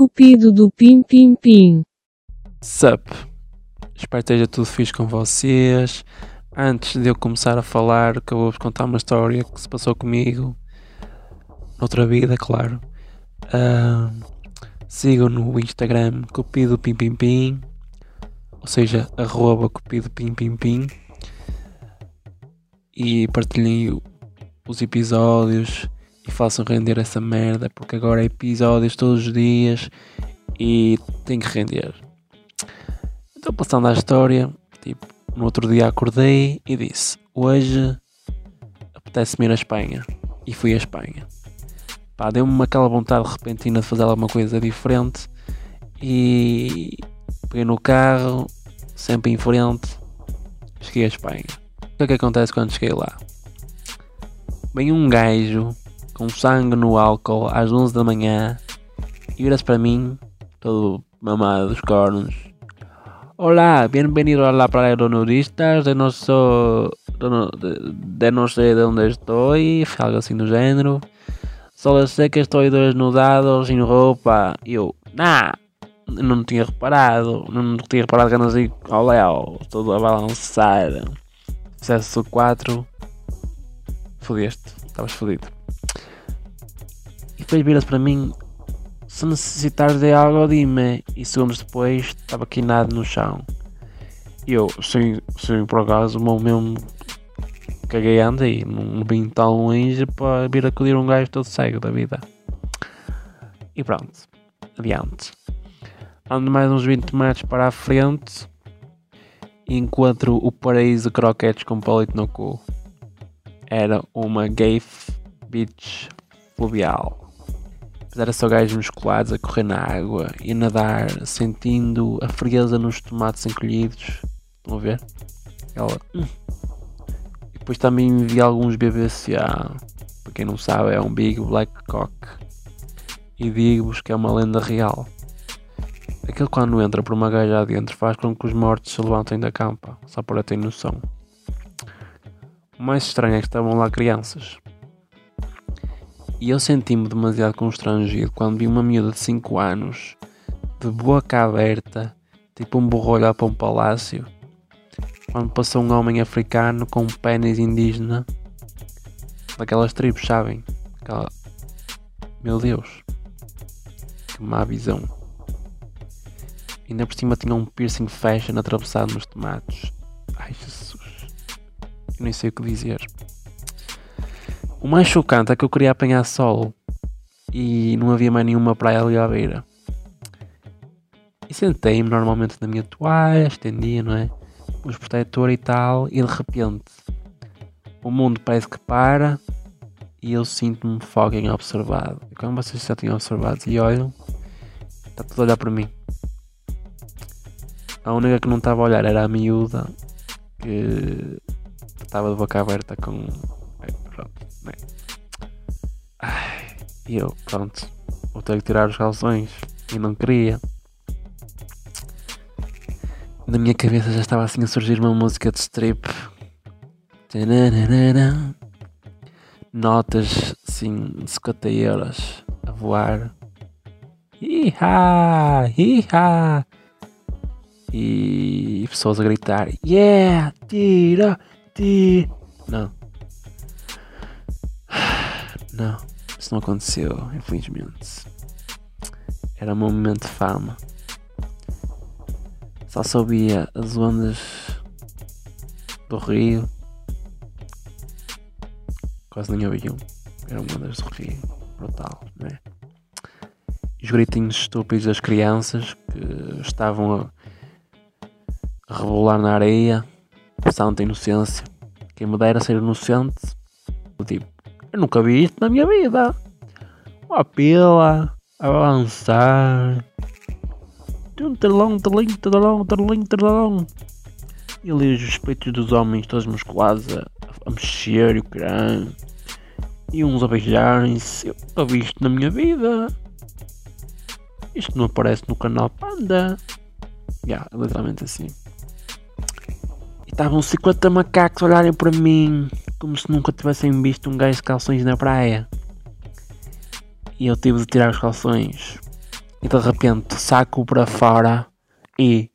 Cupido do Pim Pim Pim. Sup? Espero que esteja tudo fixe com vocês. Antes de eu começar a falar, que eu vou-vos contar uma história que se passou comigo. Noutra vida, claro. Uh, sigam no Instagram Cupido Pim Pim Pim. Ou seja, arroba Cupido Pim Pim Pim. E partilhem os episódios e façam render essa merda, porque agora é episódios todos os dias e tem que render. Então, passando à história, tipo, no outro dia acordei e disse: Hoje apetece-me ir à Espanha. E fui à Espanha. Pá, deu-me aquela vontade repentina de fazer alguma coisa diferente e peguei no carro, sempre em frente, cheguei à Espanha. O que é que acontece quando cheguei lá? Vem um gajo com sangue no álcool às 11 da manhã e vira-se para mim, todo mamado dos cornos. Olá, bem-vindo a la playa de nudistas, de não, sou, de, não sei de onde estou, algo assim do género. Só sei que estou desnudado, sem roupa. E eu, nah, não tinha reparado, não tinha reparado que ando assim ao léu, todo a balançar. Sucesso 4, fodeste, estavas fodido. Vira-se para mim, se necessitares de algo, dime. E segundos depois estava quinado no chão. E eu, sim, sim, por acaso, o meu mesmo caguei andei, não vim tão longe para vir acudir um gajo todo cego da vida. E pronto, adiante. Ando mais uns 20 metros para a frente e encontro o paraíso de croquetes com palito no cu. Era uma gay beach fluvial. Era só gajos musculados a correr na água e a nadar, sentindo a frieza nos tomates encolhidos. Estão a ver? Ela. Hum. E depois também vi alguns BBCA. Para quem não sabe, é um Big Black Cock. E digo-vos que é uma lenda real. Aquele quando entra por uma gaja adentro faz com que os mortos se levantem da campa, só para ter noção. O mais estranho é que estavam lá crianças. E eu senti-me demasiado constrangido quando vi uma miúda de 5 anos, de boca aberta, tipo um burro olhar para um palácio, quando passou um homem africano com um pênis indígena, daquelas tribos, sabem? Aquela... Meu Deus, que má visão. Ainda por cima tinha um piercing fashion atravessado nos tomates. Ai Jesus, eu nem sei o que dizer. O mais chocante é que eu queria apanhar sol e não havia mais nenhuma praia ali à beira. E sentei-me normalmente na minha toalha, estendia, não é? Os protetor e tal, e de repente o mundo parece que para e eu sinto-me fucking observado. E como vocês já tinham observado e olham, está tudo a olhar para mim. A única que não estava a olhar era a miúda que estava de boca aberta com né? Ai, e eu, pronto, vou ter que tirar os calções. E não queria. Na minha cabeça já estava assim a surgir uma música de strip. Notas assim de 50 euros a voar. Iha! Iha! E pessoas a gritar: Yeah! Tira! Tira! Não. Não, isso não aconteceu, infelizmente. Era um momento de fama. Só sabia as ondas do rio. Quase nem ouviam. Eram ondas do rio. Brutal, não é? E os gritinhos estúpidos das crianças que estavam a, rebolar na areia. Santa inocência. Quem me dera ser inocente. Tipo, eu nunca vi isto na minha vida. Uma pila avançar. Um telão, telão, telão, telão. E ali os peitos dos homens todos musculados a, a mexer e o caralho. E uns a beijarem-se. Eu nunca vi isto na minha vida. Isto não aparece no canal Panda. Yeah, literalmente assim. E estavam 50 macacos a olharem para mim como se nunca tivessem visto um gajo de calções na praia. E eu tive de tirar os calções. e de repente saco para fora e